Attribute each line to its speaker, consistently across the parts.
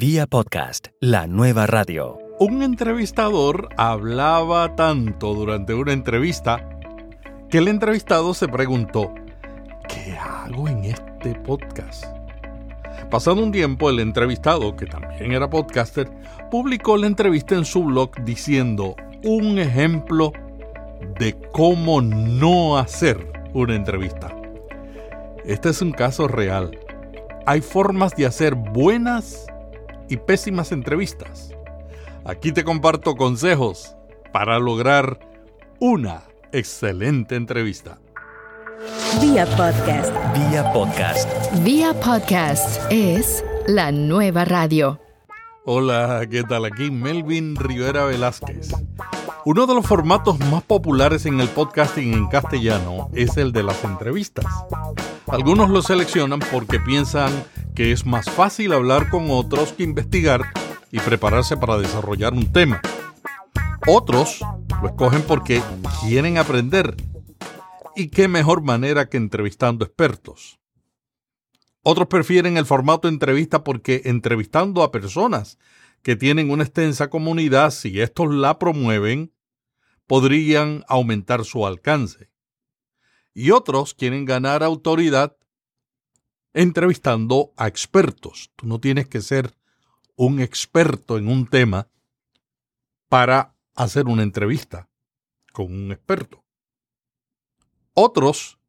Speaker 1: Vía podcast, la nueva radio.
Speaker 2: Un entrevistador hablaba tanto durante una entrevista que el entrevistado se preguntó, ¿qué hago en este podcast? Pasado un tiempo, el entrevistado, que también era podcaster, publicó la entrevista en su blog diciendo un ejemplo de cómo no hacer una entrevista. Este es un caso real. Hay formas de hacer buenas y pésimas entrevistas. Aquí te comparto consejos para lograr una excelente entrevista.
Speaker 3: Vía podcast.
Speaker 1: Vía podcast.
Speaker 4: Vía podcast es la nueva radio.
Speaker 2: Hola, ¿qué tal? Aquí Melvin Rivera Velázquez. Uno de los formatos más populares en el podcasting en castellano es el de las entrevistas. Algunos lo seleccionan porque piensan que es más fácil hablar con otros que investigar y prepararse para desarrollar un tema. Otros lo escogen porque quieren aprender. ¿Y qué mejor manera que entrevistando expertos? Otros prefieren el formato entrevista porque entrevistando a personas que tienen una extensa comunidad, si estos la promueven, podrían aumentar su alcance. Y otros quieren ganar autoridad entrevistando a expertos. Tú no tienes que ser un experto en un tema para hacer una entrevista con un experto. Otros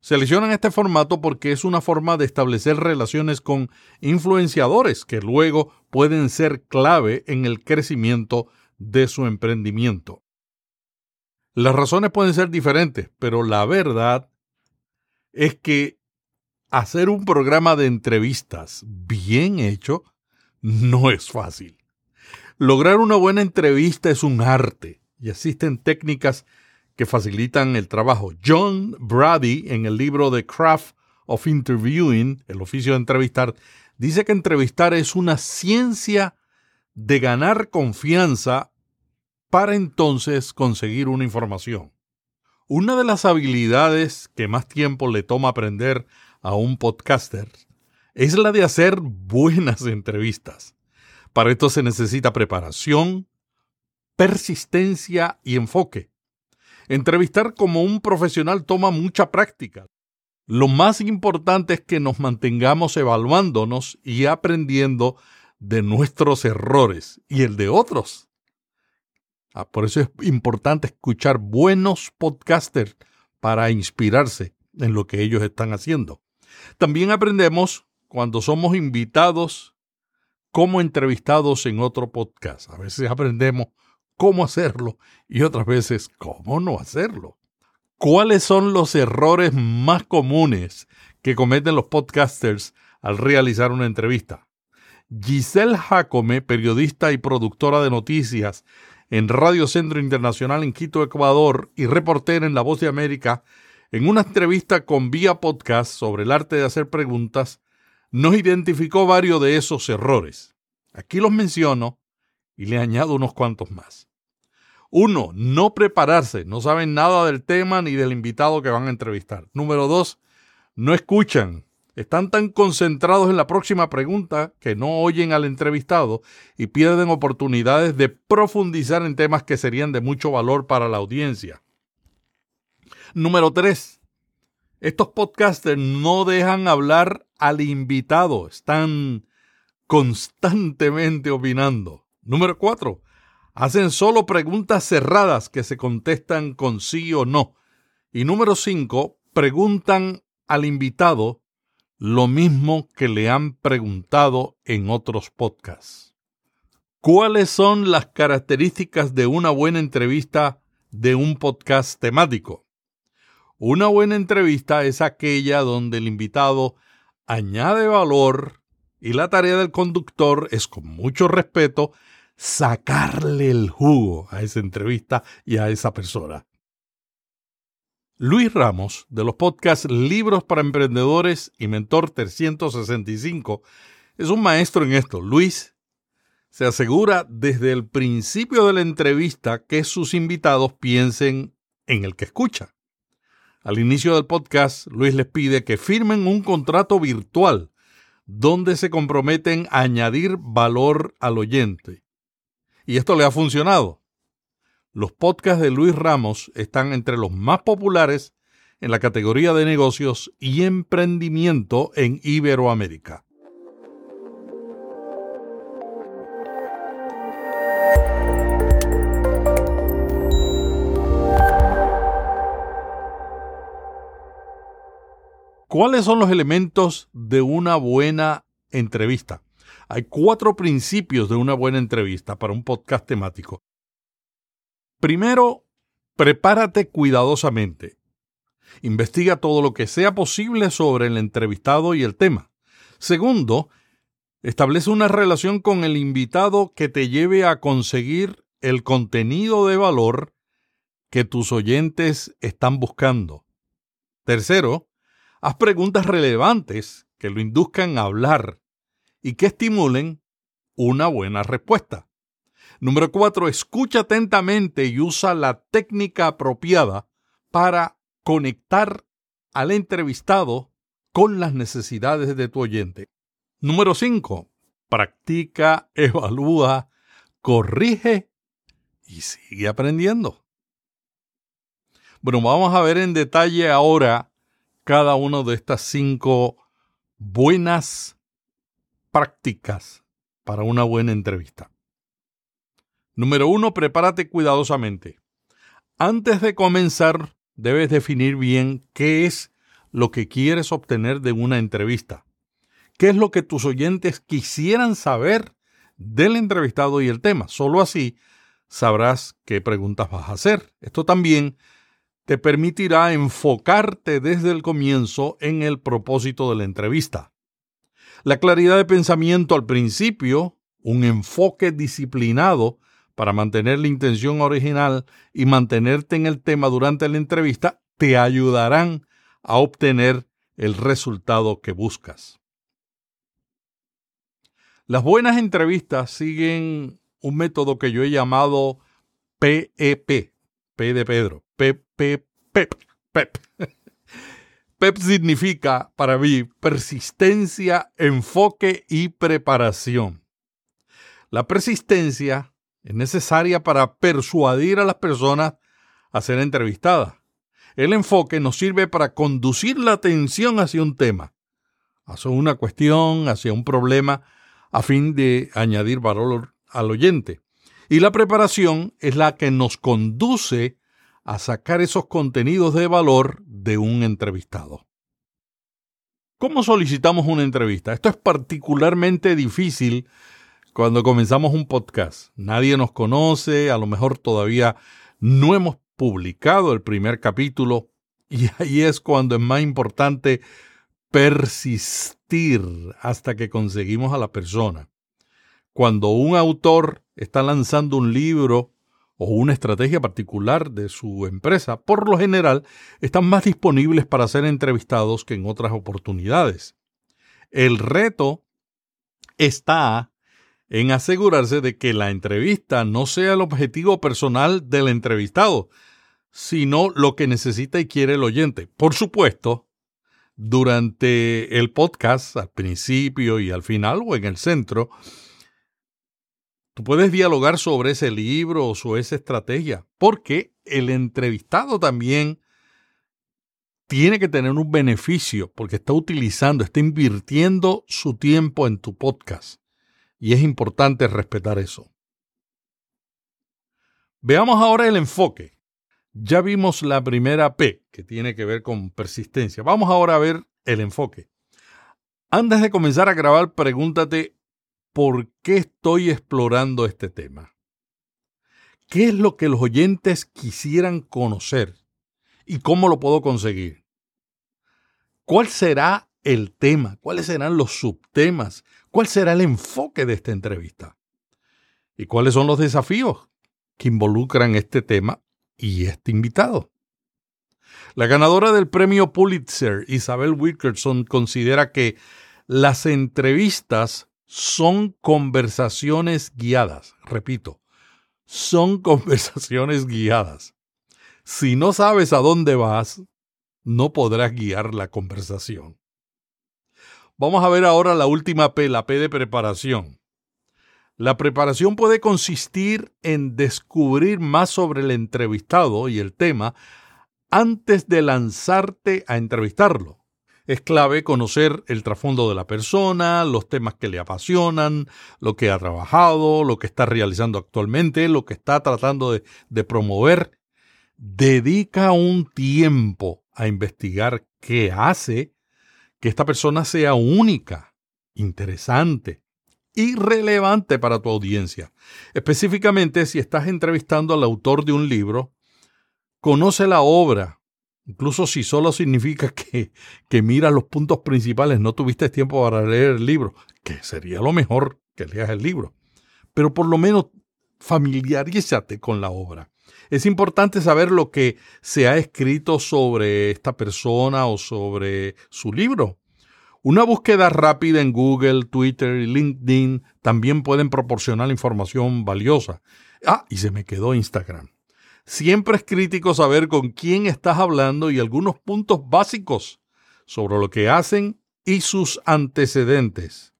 Speaker 2: Seleccionan este formato porque es una forma de establecer relaciones con influenciadores que luego pueden ser clave en el crecimiento de su emprendimiento. Las razones pueden ser diferentes, pero la verdad es que hacer un programa de entrevistas bien hecho no es fácil. Lograr una buena entrevista es un arte y existen técnicas que facilitan el trabajo. John Brady, en el libro The Craft of Interviewing, el oficio de entrevistar, dice que entrevistar es una ciencia de ganar confianza para entonces conseguir una información. Una de las habilidades que más tiempo le toma aprender a un podcaster es la de hacer buenas entrevistas. Para esto se necesita preparación, persistencia y enfoque. Entrevistar como un profesional toma mucha práctica. Lo más importante es que nos mantengamos evaluándonos y aprendiendo de nuestros errores y el de otros. Ah, por eso es importante escuchar buenos podcasters para inspirarse en lo que ellos están haciendo. También aprendemos cuando somos invitados como entrevistados en otro podcast. A veces aprendemos cómo hacerlo y otras veces cómo no hacerlo. ¿Cuáles son los errores más comunes que cometen los podcasters al realizar una entrevista? Giselle Jacome, periodista y productora de noticias en Radio Centro Internacional en Quito, Ecuador, y reportera en La Voz de América, en una entrevista con Vía Podcast sobre el arte de hacer preguntas, nos identificó varios de esos errores. Aquí los menciono y le añado unos cuantos más. Uno, no prepararse, no saben nada del tema ni del invitado que van a entrevistar. Número dos, no escuchan. Están tan concentrados en la próxima pregunta que no oyen al entrevistado y pierden oportunidades de profundizar en temas que serían de mucho valor para la audiencia. Número tres, estos podcasters no dejan hablar al invitado, están constantemente opinando. Número cuatro, Hacen solo preguntas cerradas que se contestan con sí o no. Y número cinco, preguntan al invitado lo mismo que le han preguntado en otros podcasts. ¿Cuáles son las características de una buena entrevista de un podcast temático? Una buena entrevista es aquella donde el invitado añade valor y la tarea del conductor es con mucho respeto sacarle el jugo a esa entrevista y a esa persona. Luis Ramos, de los podcasts Libros para Emprendedores y Mentor 365, es un maestro en esto. Luis se asegura desde el principio de la entrevista que sus invitados piensen en el que escucha. Al inicio del podcast, Luis les pide que firmen un contrato virtual donde se comprometen a añadir valor al oyente. Y esto le ha funcionado. Los podcasts de Luis Ramos están entre los más populares en la categoría de negocios y emprendimiento en Iberoamérica. ¿Cuáles son los elementos de una buena entrevista? Hay cuatro principios de una buena entrevista para un podcast temático. Primero, prepárate cuidadosamente. Investiga todo lo que sea posible sobre el entrevistado y el tema. Segundo, establece una relación con el invitado que te lleve a conseguir el contenido de valor que tus oyentes están buscando. Tercero, Haz preguntas relevantes que lo induzcan a hablar y que estimulen una buena respuesta. Número cuatro, escucha atentamente y usa la técnica apropiada para conectar al entrevistado con las necesidades de tu oyente. Número cinco, practica, evalúa, corrige y sigue aprendiendo. Bueno, vamos a ver en detalle ahora cada una de estas cinco buenas prácticas para una buena entrevista. Número uno, prepárate cuidadosamente. Antes de comenzar, debes definir bien qué es lo que quieres obtener de una entrevista. ¿Qué es lo que tus oyentes quisieran saber del entrevistado y el tema? Solo así sabrás qué preguntas vas a hacer. Esto también te permitirá enfocarte desde el comienzo en el propósito de la entrevista. La claridad de pensamiento al principio, un enfoque disciplinado para mantener la intención original y mantenerte en el tema durante la entrevista, te ayudarán a obtener el resultado que buscas. Las buenas entrevistas siguen un método que yo he llamado PEP, P de Pedro, PEP, PEP, PEP. PEP significa para mí persistencia, enfoque y preparación. La persistencia es necesaria para persuadir a las personas a ser entrevistadas. El enfoque nos sirve para conducir la atención hacia un tema, hacia una cuestión, hacia un problema, a fin de añadir valor al oyente. Y la preparación es la que nos conduce a sacar esos contenidos de valor de un entrevistado. ¿Cómo solicitamos una entrevista? Esto es particularmente difícil cuando comenzamos un podcast. Nadie nos conoce, a lo mejor todavía no hemos publicado el primer capítulo y ahí es cuando es más importante persistir hasta que conseguimos a la persona. Cuando un autor está lanzando un libro o una estrategia particular de su empresa, por lo general están más disponibles para ser entrevistados que en otras oportunidades. El reto está en asegurarse de que la entrevista no sea el objetivo personal del entrevistado, sino lo que necesita y quiere el oyente. Por supuesto, durante el podcast, al principio y al final o en el centro, Tú puedes dialogar sobre ese libro o sobre esa estrategia, porque el entrevistado también tiene que tener un beneficio porque está utilizando, está invirtiendo su tiempo en tu podcast. Y es importante respetar eso. Veamos ahora el enfoque. Ya vimos la primera P, que tiene que ver con persistencia. Vamos ahora a ver el enfoque. Antes de comenzar a grabar, pregúntate por qué estoy explorando este tema. ¿Qué es lo que los oyentes quisieran conocer y cómo lo puedo conseguir? ¿Cuál será el tema? ¿Cuáles serán los subtemas? ¿Cuál será el enfoque de esta entrevista? ¿Y cuáles son los desafíos que involucran este tema y este invitado? La ganadora del premio Pulitzer, Isabel Wilkerson, considera que las entrevistas son conversaciones guiadas. Repito, son conversaciones guiadas. Si no sabes a dónde vas, no podrás guiar la conversación. Vamos a ver ahora la última P, la P de preparación. La preparación puede consistir en descubrir más sobre el entrevistado y el tema antes de lanzarte a entrevistarlo. Es clave conocer el trasfondo de la persona, los temas que le apasionan, lo que ha trabajado, lo que está realizando actualmente, lo que está tratando de, promover. Dedica un tiempo a investigar qué hace que esta persona sea única, interesante, irrelevante para tu audiencia. Específicamente, si estás entrevistando al autor de un libro, conoce la obra, incluso si solo significa que, que mira los puntos principales, no tuviste tiempo para leer el libro, que sería lo mejor que leas el libro. Pero por lo menos familiarízate con la obra. Es importante saber lo que se ha escrito sobre esta persona o sobre su libro. Una búsqueda rápida en Google, Twitter y LinkedIn también pueden proporcionar información valiosa. Ah, y se me quedó Instagram. Siempre es crítico saber con quién estás hablando y algunos puntos básicos sobre lo que hacen y sus antecedentes.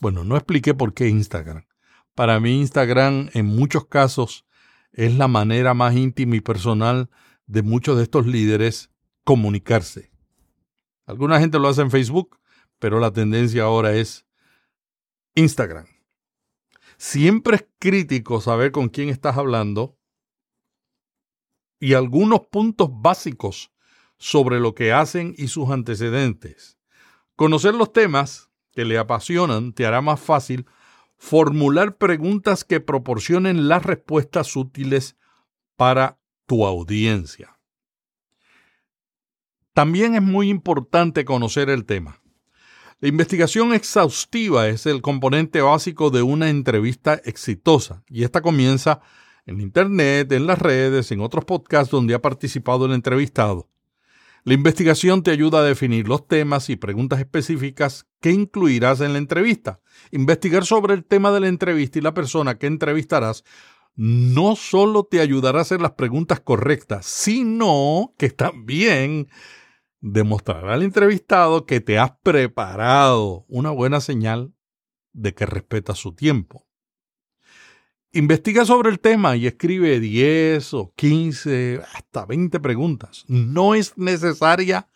Speaker 2: Bueno, no expliqué por qué Instagram. Para mí Instagram en muchos casos es la manera más íntima y personal de muchos de estos líderes comunicarse. Alguna gente lo hace en Facebook, pero la tendencia ahora es Instagram. Siempre es crítico saber con quién estás hablando y algunos puntos básicos sobre lo que hacen y sus antecedentes. Conocer los temas que le apasionan te hará más fácil formular preguntas que proporcionen las respuestas útiles para tu audiencia. También es muy importante conocer el tema. La investigación exhaustiva es el componente básico de una entrevista exitosa y esta comienza en Internet, en las redes, en otros podcasts donde ha participado el entrevistado. La investigación te ayuda a definir los temas y preguntas específicas que incluirás en la entrevista. Investigar sobre el tema de la entrevista y la persona que entrevistarás no solo te ayudará a hacer las preguntas correctas, sino que también demostrará al entrevistado que te has preparado, una buena señal de que respetas su tiempo. Investiga sobre el tema y escribe 10 o 15, hasta 20 preguntas. No es necesaria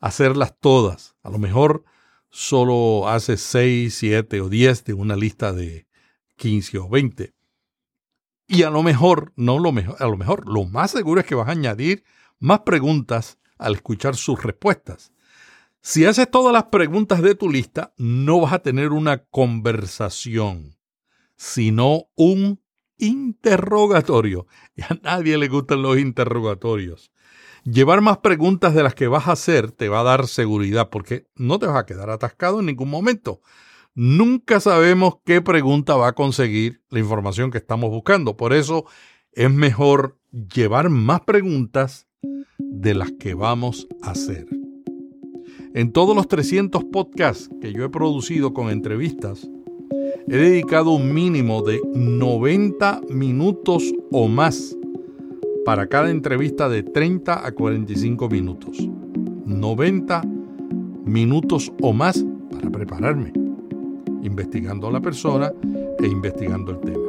Speaker 2: hacerlas todas. A lo mejor solo haces 6, 7 o 10 de una lista de 15 o 20. Y a lo mejor, no lo mejor, a lo mejor, lo más seguro es que vas a añadir más preguntas al escuchar sus respuestas. Si haces todas las preguntas de tu lista, no vas a tener una conversación, sino un interrogatorio. Y a nadie le gustan los interrogatorios. Llevar más preguntas de las que vas a hacer te va a dar seguridad porque no te vas a quedar atascado en ningún momento. Nunca sabemos qué pregunta va a conseguir la información que estamos buscando. Por eso es mejor llevar más preguntas de las que vamos a hacer. En todos los 300 podcasts que yo he producido con entrevistas, he dedicado un mínimo de 90 minutos o más para cada entrevista de 30 a 45 minutos. 90 minutos o más para prepararme, investigando a la persona e investigando el tema.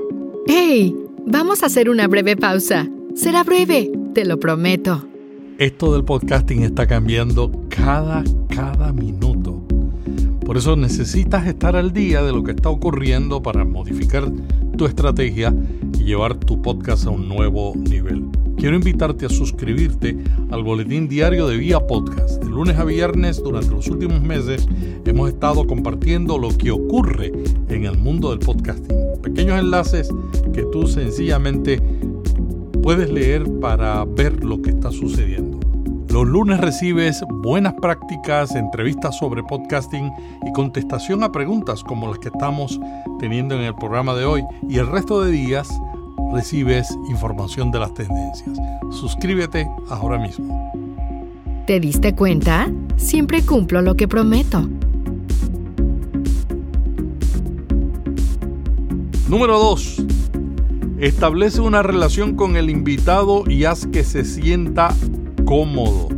Speaker 4: ¡Hey! Vamos a hacer una breve pausa. Será breve, te lo prometo.
Speaker 2: Esto del podcasting está cambiando cada, cada minuto. Por eso necesitas estar al día de lo que está ocurriendo para modificar tu estrategia y llevar tu podcast a un nuevo nivel. Quiero invitarte a suscribirte al boletín diario de Vía Podcast. De lunes a viernes, durante los últimos meses, hemos estado compartiendo lo que ocurre en el mundo del podcasting. Pequeños enlaces que tú sencillamente puedes leer para ver lo que está sucediendo. Los lunes recibes buenas prácticas, entrevistas sobre podcasting y contestación a preguntas como las que estamos teniendo en el programa de hoy. Y el resto de días recibes información de las tendencias. Suscríbete ahora mismo.
Speaker 4: ¿Te diste cuenta? Siempre cumplo lo que prometo.
Speaker 2: Número 2. Establece una relación con el invitado y haz que se sienta cómodo.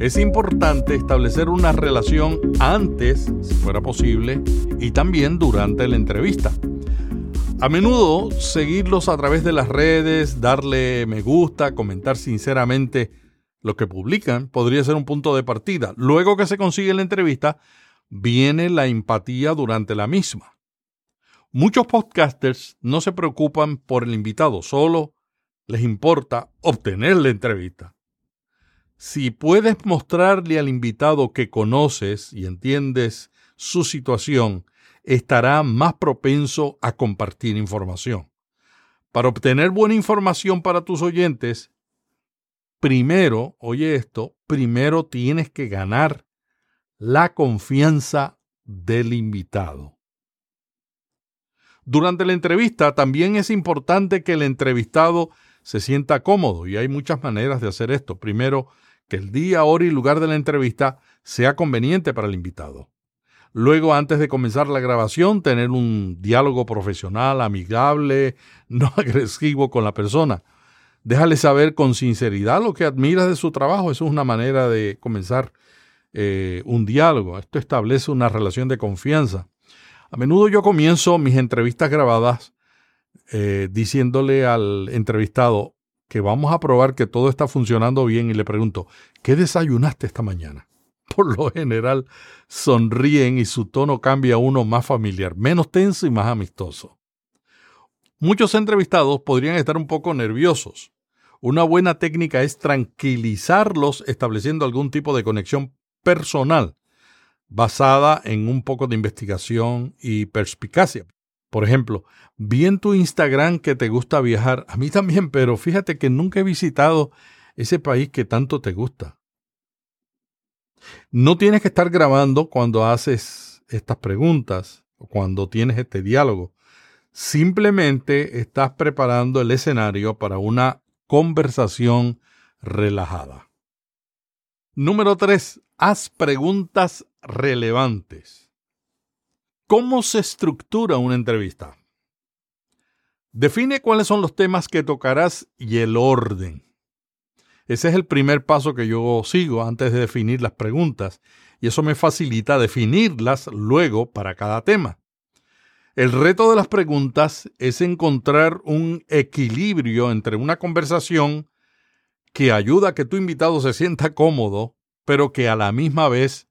Speaker 2: Es importante establecer una relación antes, si fuera posible, y también durante la entrevista. A menudo seguirlos a través de las redes, darle me gusta, comentar sinceramente lo que publican, podría ser un punto de partida. Luego que se consigue la entrevista, viene la empatía durante la misma. Muchos podcasters no se preocupan por el invitado, solo les importa obtener la entrevista. Si puedes mostrarle al invitado que conoces y entiendes su situación, estará más propenso a compartir información. Para obtener buena información para tus oyentes, primero, oye esto, primero tienes que ganar la confianza del invitado. Durante la entrevista también es importante que el entrevistado se sienta cómodo y hay muchas maneras de hacer esto. Primero, que el día, hora y lugar de la entrevista sea conveniente para el invitado. Luego, antes de comenzar la grabación, tener un diálogo profesional, amigable, no agresivo con la persona. Déjale saber con sinceridad lo que admiras de su trabajo. Eso es una manera de comenzar eh, un diálogo. Esto establece una relación de confianza. A menudo yo comienzo mis entrevistas grabadas eh, diciéndole al entrevistado que vamos a probar que todo está funcionando bien y le pregunto, ¿qué desayunaste esta mañana? por lo general sonríen y su tono cambia a uno más familiar, menos tenso y más amistoso. Muchos entrevistados podrían estar un poco nerviosos. Una buena técnica es tranquilizarlos estableciendo algún tipo de conexión personal basada en un poco de investigación y perspicacia. Por ejemplo, vi en tu Instagram que te gusta viajar, a mí también, pero fíjate que nunca he visitado ese país que tanto te gusta. No tienes que estar grabando cuando haces estas preguntas o cuando tienes este diálogo. Simplemente estás preparando el escenario para una conversación relajada. Número 3. Haz preguntas relevantes. ¿Cómo se estructura una entrevista? Define cuáles son los temas que tocarás y el orden. Ese es el primer paso que yo sigo antes de definir las preguntas y eso me facilita definirlas luego para cada tema. El reto de las preguntas es encontrar un equilibrio entre una conversación que ayuda a que tu invitado se sienta cómodo, pero que a la misma vez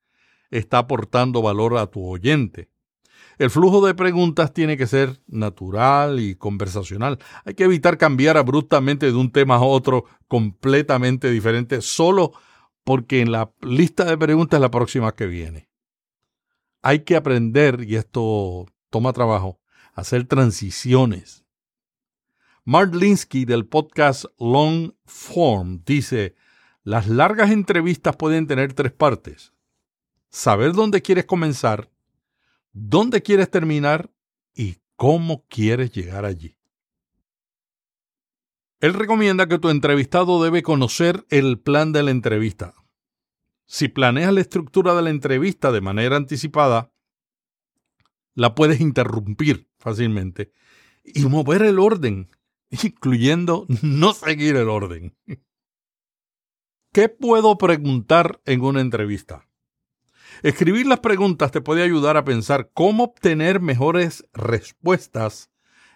Speaker 2: está aportando valor a tu oyente. El flujo de preguntas tiene que ser natural y conversacional. Hay que evitar cambiar abruptamente de un tema a otro completamente diferente solo porque en la lista de preguntas es la próxima que viene. Hay que aprender, y esto toma trabajo, hacer transiciones. Mark Linsky del podcast Long Form dice, las largas entrevistas pueden tener tres partes. Saber dónde quieres comenzar, dónde quieres terminar y cómo quieres llegar allí. Él recomienda que tu entrevistado debe conocer el plan de la entrevista. Si planeas la estructura de la entrevista de manera anticipada, la puedes interrumpir fácilmente y mover el orden, incluyendo no seguir el orden. ¿Qué puedo preguntar en una entrevista? Escribir las preguntas te puede ayudar a pensar cómo obtener mejores respuestas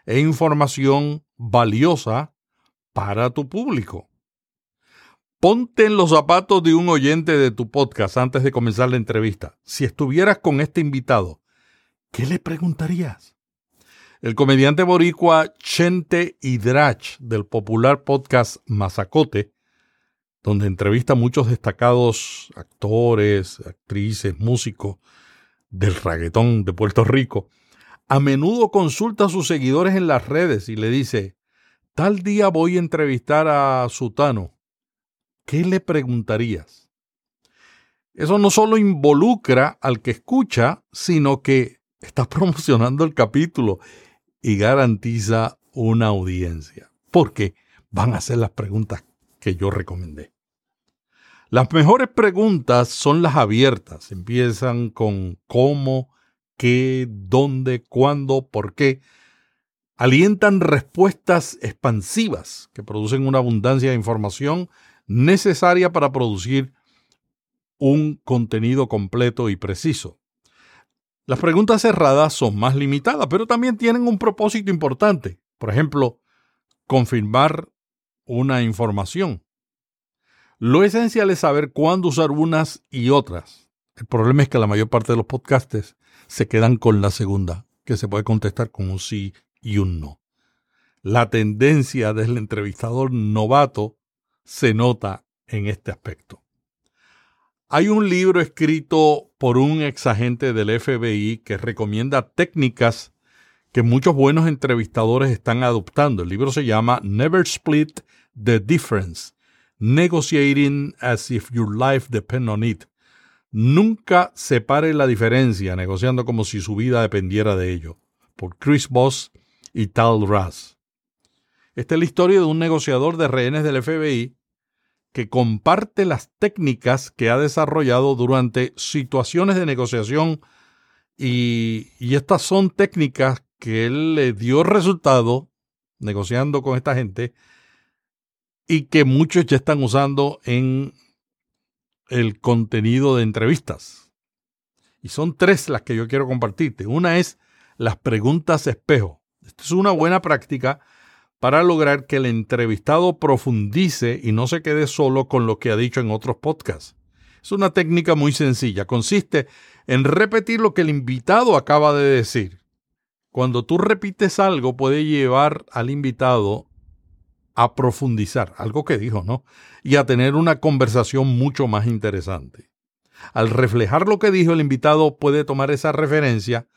Speaker 2: e información valiosa para tu público. Ponte en los zapatos de un oyente de tu podcast antes de comenzar la entrevista. Si estuvieras con este invitado, ¿qué le preguntarías? El comediante boricua Chente Hidrach del popular podcast Mazacote donde entrevista a muchos destacados actores, actrices, músicos del reggaetón de Puerto Rico, a menudo consulta a sus seguidores en las redes y le dice, tal día voy a entrevistar a Sutano, ¿qué le preguntarías? Eso no solo involucra al que escucha, sino que está promocionando el capítulo y garantiza una audiencia, porque van a hacer las preguntas que yo recomendé. Las mejores preguntas son las abiertas. Empiezan con cómo, qué, dónde, cuándo, por qué. Alientan respuestas expansivas que producen una abundancia de información necesaria para producir un contenido completo y preciso. Las preguntas cerradas son más limitadas, pero también tienen un propósito importante. Por ejemplo, confirmar una información. Lo esencial es saber cuándo usar unas y otras. El problema es que la mayor parte de los podcastes se quedan con la segunda, que se puede contestar con un sí y un no. La tendencia del entrevistador novato se nota en este aspecto. Hay un libro escrito por un exagente del FBI que recomienda técnicas que muchos buenos entrevistadores están adoptando. El libro se llama Never Split the Difference, Negotiating as if your life depend on it. Nunca separe la diferencia, negociando como si su vida dependiera de ello. Por Chris Voss y Tal Raz. Esta es la historia de un negociador de rehenes del FBI que comparte las técnicas que ha desarrollado durante situaciones de negociación y, y estas son técnicas que él le dio resultado negociando con esta gente y que muchos ya están usando en el contenido de entrevistas. Y son tres las que yo quiero compartirte. Una es las preguntas espejo. Esta es una buena práctica para lograr que el entrevistado profundice y no se quede solo con lo que ha dicho en otros podcasts. Es una técnica muy sencilla. Consiste en repetir lo que el invitado acaba de decir cuando tú repites algo puede llevar al invitado a profundizar, algo que dijo, ¿no? Y a tener una conversación mucho más interesante. Al reflejar lo que dijo el invitado puede tomar esa referencia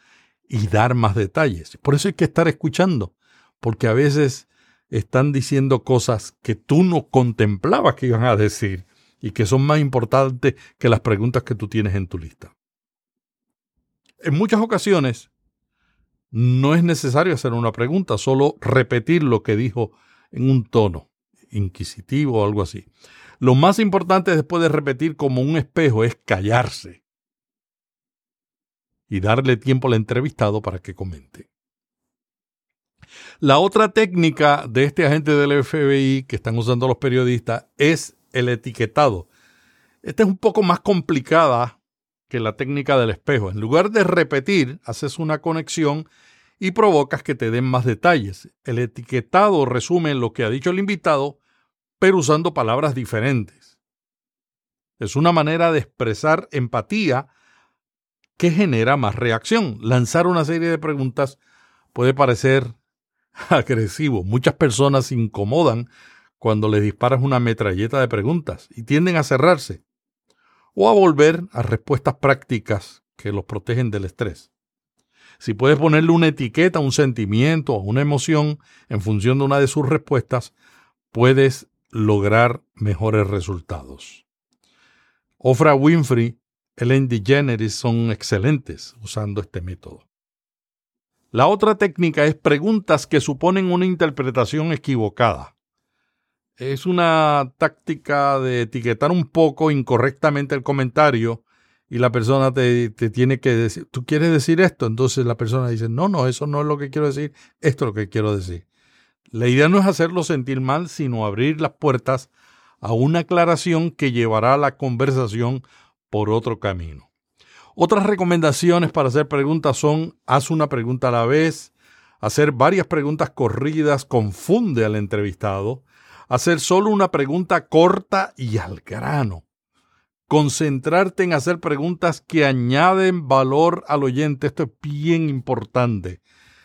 Speaker 2: y dar más detalles. Por eso hay que estar escuchando, porque a veces están diciendo cosas que tú no contemplabas que iban a decir y que son más importantes que las preguntas que tú tienes en tu lista. En muchas ocasiones, no es necesario hacer una pregunta, solo repetir lo que dijo en un tono inquisitivo o algo así. Lo más importante después de repetir como un espejo es callarse y darle tiempo al entrevistado para que comente. La otra técnica de este agente del FBI que están usando los periodistas es el etiquetado. Esta es un poco más complicada que la técnica del espejo. En lugar de repetir, haces una conexión y provocas que te den más detalles. El etiquetado resume lo que ha dicho el invitado, pero usando palabras diferentes. Es una manera de expresar empatía que genera más reacción. Lanzar una serie de preguntas puede parecer agresivo. Muchas personas se incomodan cuando les disparas una metralleta de preguntas y tienden a cerrarse o a volver a respuestas prácticas que los protegen del estrés. Si puedes ponerle una etiqueta, un sentimiento una emoción en función de una de sus respuestas, puedes lograr mejores resultados. Ofra Winfrey, Ellen DeGeneres son excelentes usando este método. La otra técnica es preguntas que suponen una interpretación equivocada es una táctica de etiquetar un poco incorrectamente el comentario y la persona te, tiene que decir, ¿tú quieres decir esto? Entonces la persona dice, no, no, eso no es lo que quiero decir, esto es lo que quiero decir. La idea no es hacerlo sentir mal, sino abrir las puertas a una aclaración que llevará la conversación por otro camino. Otras recomendaciones para hacer preguntas son, haz una pregunta a la vez, hacer varias preguntas corridas confunde al entrevistado, hacer solo una pregunta corta y al grano. Concentrarte en hacer preguntas que añaden valor al oyente. Esto es bien importante.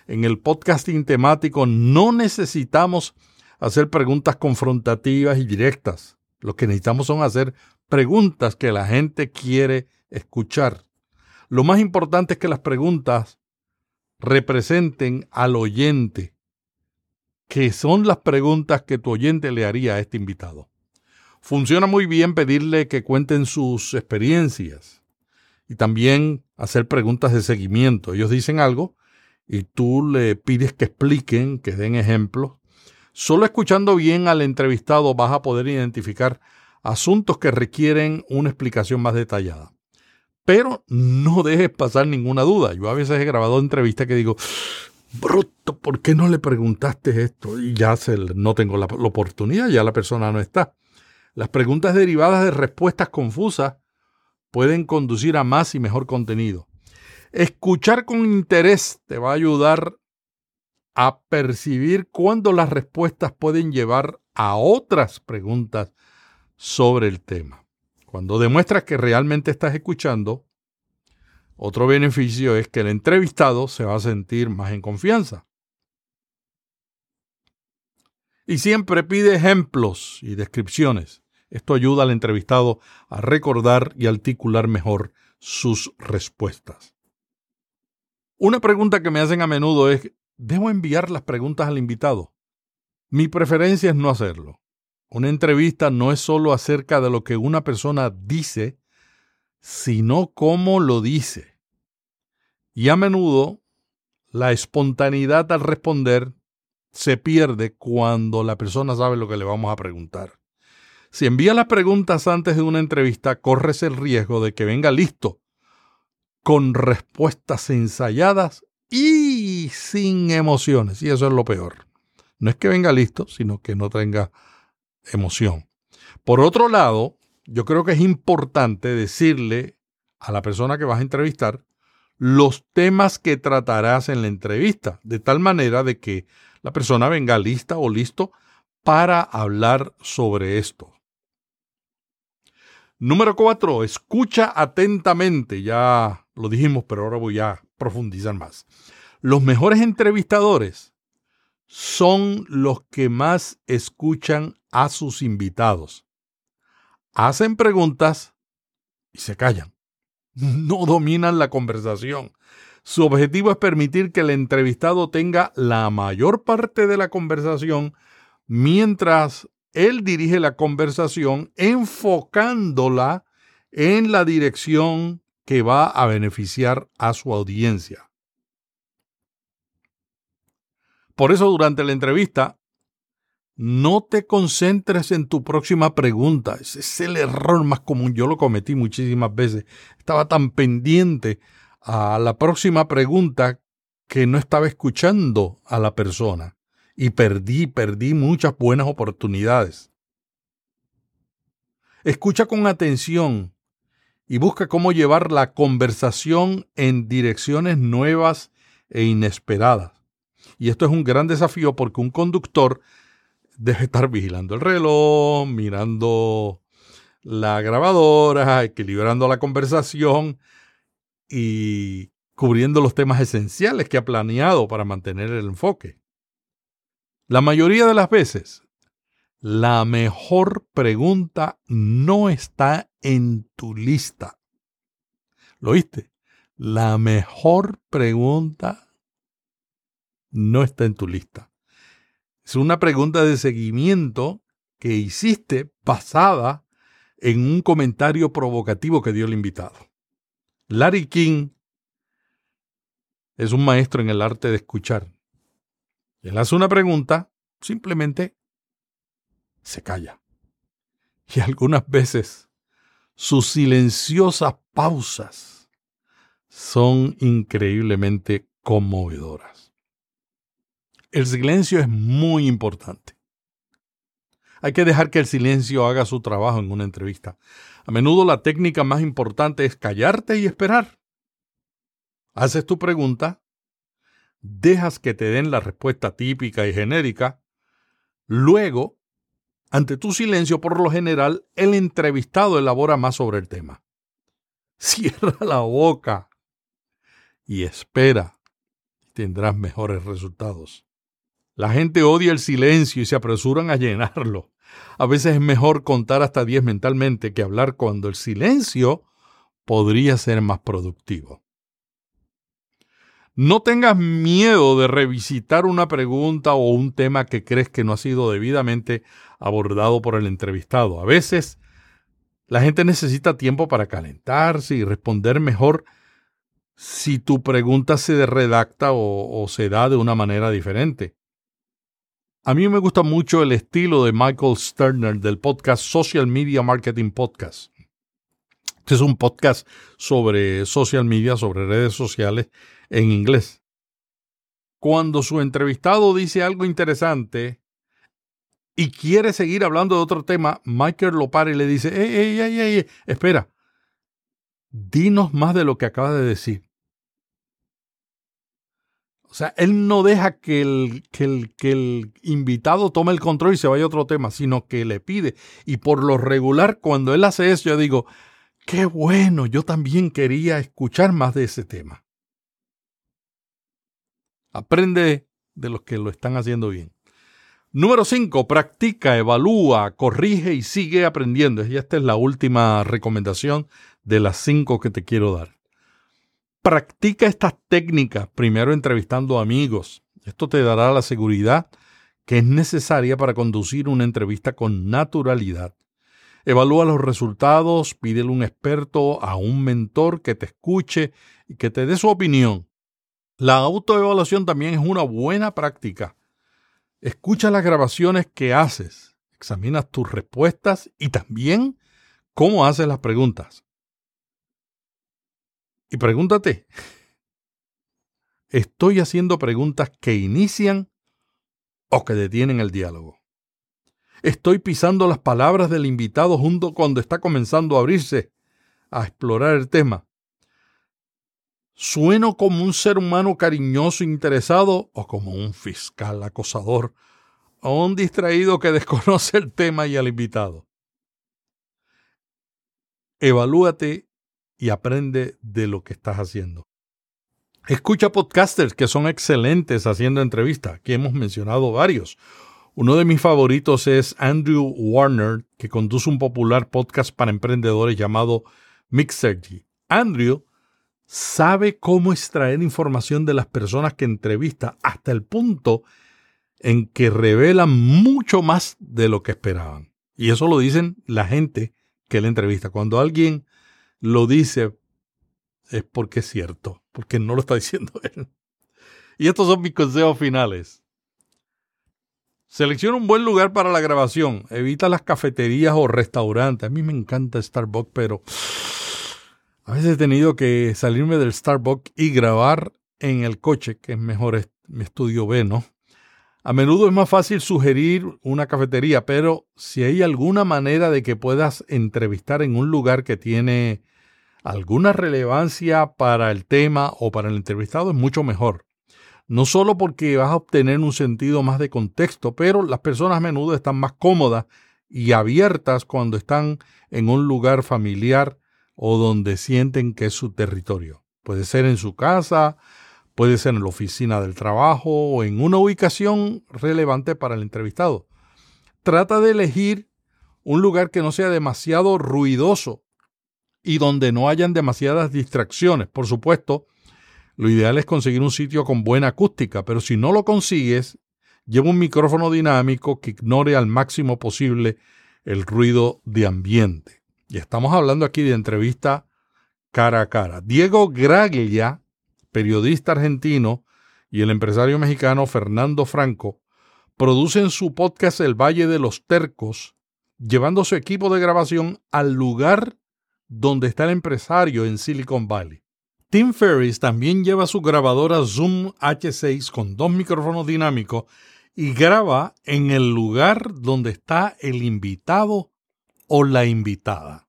Speaker 2: En el podcasting temático no necesitamos hacer preguntas confrontativas y directas. Lo que necesitamos son hacer preguntas que la gente quiere escuchar. Lo más importante es que las preguntas representen al oyente que son las preguntas que tu oyente le haría a este invitado. Funciona muy bien pedirle que cuenten sus experiencias y también hacer preguntas de seguimiento. Ellos dicen algo y tú le pides que expliquen, que den ejemplos. Solo escuchando bien al entrevistado vas a poder identificar asuntos que requieren una explicación más detallada. Pero no dejes pasar ninguna duda. Yo a veces he grabado entrevistas que digo, bruto, ¿por qué no le preguntaste esto? Y ya se, no tengo la, oportunidad, ya la persona no está. Las preguntas derivadas de respuestas confusas pueden conducir a más y mejor contenido. Escuchar con interés te va a ayudar a percibir cuándo las respuestas pueden llevar a otras preguntas sobre el tema. Cuando demuestras que realmente estás escuchando, otro beneficio es que el entrevistado se va a sentir más en confianza. Y siempre pide ejemplos y descripciones. Esto ayuda al entrevistado a recordar y articular mejor sus respuestas. Una pregunta que me hacen a menudo es, ¿debo enviar las preguntas al invitado? Mi preferencia es no hacerlo. Una entrevista no es solo acerca de lo que una persona dice, sino cómo lo dice. Y a menudo la espontaneidad al responder se pierde cuando la persona sabe lo que le vamos a preguntar. Si envía las preguntas antes de una entrevista, corres el riesgo de que venga listo, con respuestas ensayadas y sin emociones. Y eso es lo peor. No es que venga listo, sino que no tenga emoción. Por otro lado, yo creo que es importante decirle a la persona que vas a entrevistar los temas que tratarás en la entrevista, de tal manera de que la persona venga lista o listo para hablar sobre esto. Número cuatro, escucha atentamente. Ya lo dijimos, pero ahora voy a profundizar más. Los mejores entrevistadores son los que más escuchan a sus invitados. Hacen preguntas y se callan. No dominan la conversación. Su objetivo es permitir que el entrevistado tenga la mayor parte de la conversación mientras él dirige la conversación enfocándola en la dirección que va a beneficiar a su audiencia. Por eso durante la entrevista, no te concentres en tu próxima pregunta. Ese es el error más común. Yo lo cometí muchísimas veces. Estaba tan pendiente a la próxima pregunta que no estaba escuchando a la persona y perdí, perdí muchas buenas oportunidades. Escucha con atención y busca cómo llevar la conversación en direcciones nuevas e inesperadas. Y esto es un gran desafío porque un conductor debe estar vigilando el reloj, mirando la grabadora, equilibrando la conversación y cubriendo los temas esenciales que ha planeado para mantener el enfoque. La mayoría de las veces, la mejor pregunta no está en tu lista. ¿Lo oíste? La mejor pregunta no está en tu lista. Es una pregunta de seguimiento que hiciste basada en un comentario provocativo que dio el invitado. Larry King es un maestro en el arte de escuchar. Él hace una pregunta, simplemente se calla. Y algunas veces sus silenciosas pausas son increíblemente conmovedoras. El silencio es muy importante. Hay que dejar que el silencio haga su trabajo en una entrevista. A menudo la técnica más importante es callarte y esperar. Haces tu pregunta, dejas que te den la respuesta típica y genérica, luego, ante tu silencio, por lo general, el entrevistado elabora más sobre el tema. Cierra la boca y espera tendrás mejores resultados. La gente odia el silencio y se apresuran a llenarlo. A veces es mejor contar hasta 10 mentalmente que hablar cuando el silencio podría ser más productivo. No tengas miedo de revisitar una pregunta o un tema que crees que no ha sido debidamente abordado por el entrevistado. A veces la gente necesita tiempo para calentarse y responder mejor si tu pregunta se redacta o, se da de una manera diferente. A mí me gusta mucho el estilo de Michael Sterner del podcast Social Media Marketing Podcast. Este es un podcast sobre social media, sobre redes sociales en inglés. Cuando su entrevistado dice algo interesante y quiere seguir hablando de otro tema, Michael lo para y le dice, ey, ey, ey, espera, dinos más de lo que acabas de decir. O sea, él no deja que el, que, el, que el invitado tome el control y se vaya a otro tema, sino que le pide. Y por lo regular, cuando él hace eso, yo digo, qué bueno, yo también quería escuchar más de ese tema. Aprende de los que lo están haciendo bien. Número 5. Practica, evalúa, corrige y sigue aprendiendo. Y esta es la última recomendación de las cinco que te quiero dar. Practica estas técnicas, primero entrevistando amigos. Esto te dará la seguridad que es necesaria para conducir una entrevista con naturalidad. Evalúa los resultados, pídele un experto, a un mentor que te escuche y que te dé su opinión. La autoevaluación también es una buena práctica. Escucha las grabaciones que haces, examina tus respuestas y también cómo haces las preguntas. Y pregúntate, ¿estoy haciendo preguntas que inician o que detienen el diálogo? ¿Estoy pisando las palabras del invitado junto cuando está comenzando a abrirse a explorar el tema? ¿Sueno como un ser humano cariñoso e interesado o como un fiscal acosador o un distraído que desconoce el tema y al invitado? Evalúate y aprende de lo que estás haciendo. Escucha podcasters que son excelentes haciendo entrevistas. Aquí hemos mencionado varios. Uno de mis favoritos es Andrew Warner, que conduce un popular podcast para emprendedores llamado Mixergy. Andrew sabe cómo extraer información de las personas que entrevista hasta el punto en que revelan mucho más de lo que esperaban. Y eso lo dicen la gente que le entrevista. Cuando alguien lo dice es porque es cierto, porque no lo está diciendo él. Y estos son mis consejos finales. Selecciona un buen lugar para la grabación. Evita las cafeterías o restaurantes. A mí me encanta Starbucks, pero a veces he tenido que salirme del Starbucks y grabar en el coche, que es mejor mi estudio B, ¿no? A menudo es más fácil sugerir una cafetería, pero si hay alguna manera de que puedas entrevistar en un lugar que tiene alguna relevancia para el tema o para el entrevistado es mucho mejor. No solo porque vas a obtener un sentido más de contexto, pero las personas a menudo están más cómodas y abiertas cuando están en un lugar familiar o donde sienten que es su territorio. Puede ser en su casa, puede ser en la oficina del trabajo o en una ubicación relevante para el entrevistado. Trata de elegir un lugar que no sea demasiado ruidoso y donde no hayan demasiadas distracciones. Por supuesto, lo ideal es conseguir un sitio con buena acústica, pero si no lo consigues, lleva un micrófono dinámico que ignore al máximo posible el ruido de ambiente. Y estamos hablando aquí de entrevista cara a cara. Diego Graglia, periodista argentino, y el empresario mexicano Fernando Franco producen su podcast El Valle de los Tercos, llevando su equipo de grabación al lugar donde está el empresario en Silicon Valley. Tim Ferriss también lleva su grabadora Zoom H6 con dos micrófonos dinámicos y graba en el lugar donde está el invitado o la invitada.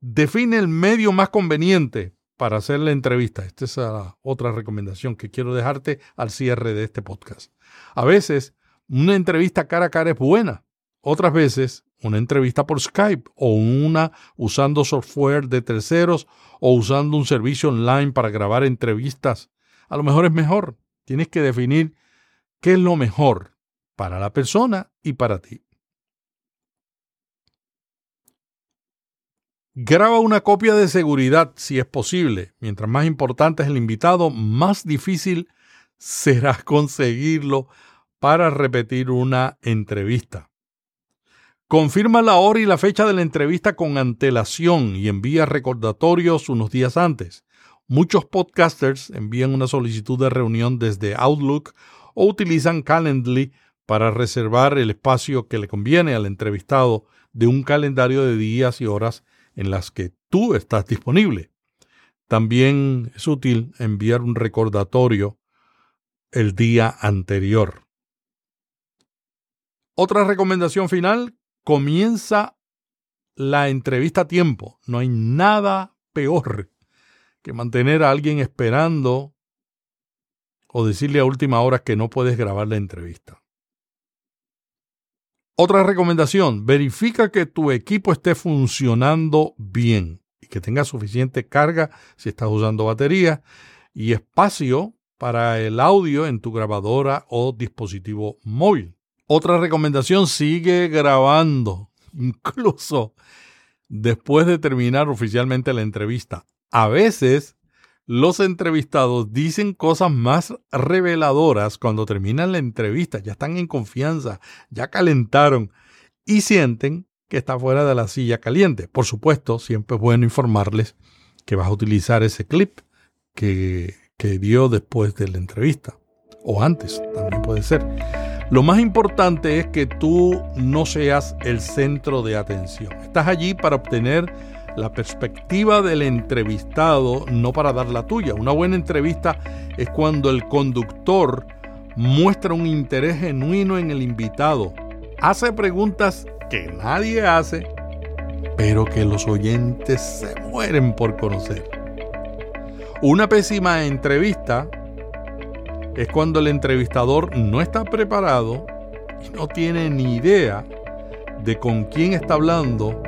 Speaker 2: Define el medio más conveniente para hacer la entrevista. Esta es otra recomendación que quiero dejarte al cierre de este podcast. A veces, una entrevista cara a cara es buena. Otras veces, una entrevista por Skype o una usando software de terceros o usando un servicio online para grabar entrevistas. A lo mejor es mejor. Tienes que definir qué es lo mejor para la persona y para ti. Graba una copia de seguridad si es posible. Mientras más importante es el invitado, más difícil será conseguirlo para repetir una entrevista. Confirma la hora y la fecha de la entrevista con antelación y envía recordatorios unos días antes. Muchos podcasters envían una solicitud de reunión desde Outlook o utilizan Calendly para reservar el espacio que le conviene al entrevistado de un calendario de días y horas en las que tú estás disponible. También es útil enviar un recordatorio el día anterior. Otra recomendación final, comienza la entrevista a tiempo. No hay nada peor que mantener a alguien esperando o decirle a última hora que no puedes grabar la entrevista. Otra recomendación, verifica que tu equipo esté funcionando bien y que tenga suficiente carga si estás usando batería y espacio para el audio en tu grabadora o dispositivo móvil. Otra recomendación, sigue grabando, incluso después de terminar oficialmente la entrevista. A veces los entrevistados dicen cosas más reveladoras cuando terminan la entrevista, ya están en confianza, ya calentaron y sienten que está fuera de la silla caliente. Por supuesto, siempre es bueno informarles que vas a utilizar ese clip que, que dio después de la entrevista o antes, también puede ser. Lo más importante es que tú no seas el centro de atención. Estás allí para obtener la perspectiva del entrevistado, no para dar la tuya. Una buena entrevista es cuando el conductor muestra un interés genuino en el invitado, hace preguntas que nadie hace, pero que los oyentes se mueren por conocer. Una pésima entrevista es cuando el entrevistador no está preparado y no tiene ni idea de con quién está hablando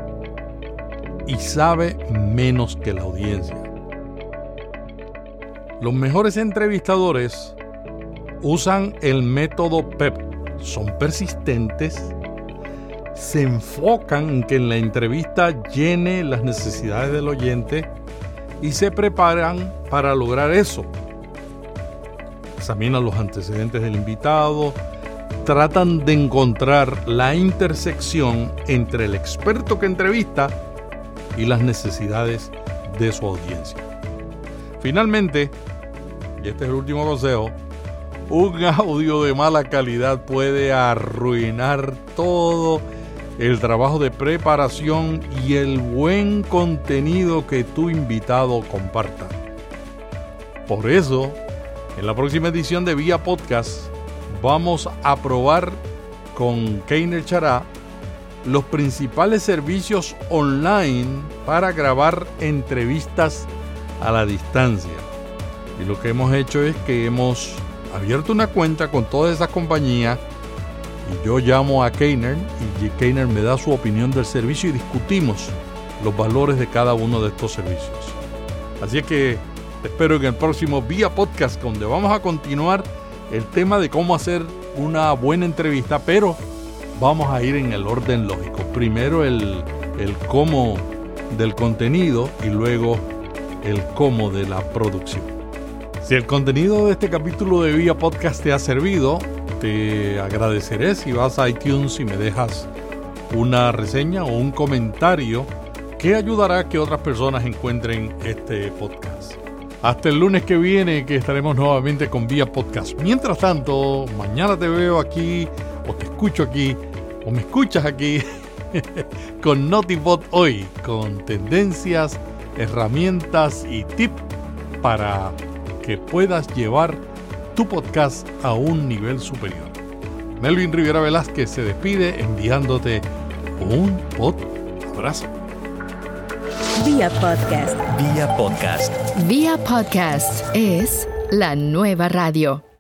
Speaker 2: y sabe menos que la audiencia. Los mejores entrevistadores usan el método PEP. Son persistentes, se enfocan en que la entrevista llene las necesidades del oyente y se preparan para lograr eso. Examinan los antecedentes del invitado, tratan de encontrar la intersección entre el experto que entrevista y las necesidades de su audiencia. Finalmente, y este es el último consejo, un audio de mala calidad puede arruinar todo el trabajo de preparación y el buen contenido que tu invitado comparta. Por eso, en la próxima edición de Vía Podcast vamos a probar con Keiner Chará los principales servicios online para grabar entrevistas a la distancia. Y lo que hemos hecho es que hemos abierto una cuenta con todas esas compañías y yo llamo a Keiner y Keiner me da su opinión del servicio y discutimos los valores de cada uno de estos servicios. Así que espero en el próximo Vía Podcast donde vamos a continuar el tema de cómo hacer una buena entrevista, pero vamos a ir en el orden lógico. Primero el, el cómo del contenido y luego el cómo de la producción. Si el contenido de este capítulo de Vía Podcast te ha servido, te agradeceré si vas a iTunes y me dejas una reseña o un comentario que ayudará a que otras personas encuentren este podcast. Hasta el lunes que viene que estaremos nuevamente con Vía Podcast. Mientras tanto, mañana te veo aquí o te escucho aquí o me escuchas aquí con NotiBot hoy, con tendencias, herramientas y tips para que puedas llevar tu podcast a un nivel superior. Melvin Rivera Velázquez se despide enviándote un pod abrazo.
Speaker 3: Vía podcast.
Speaker 1: Vía podcast.
Speaker 4: Vía podcast es la nueva radio.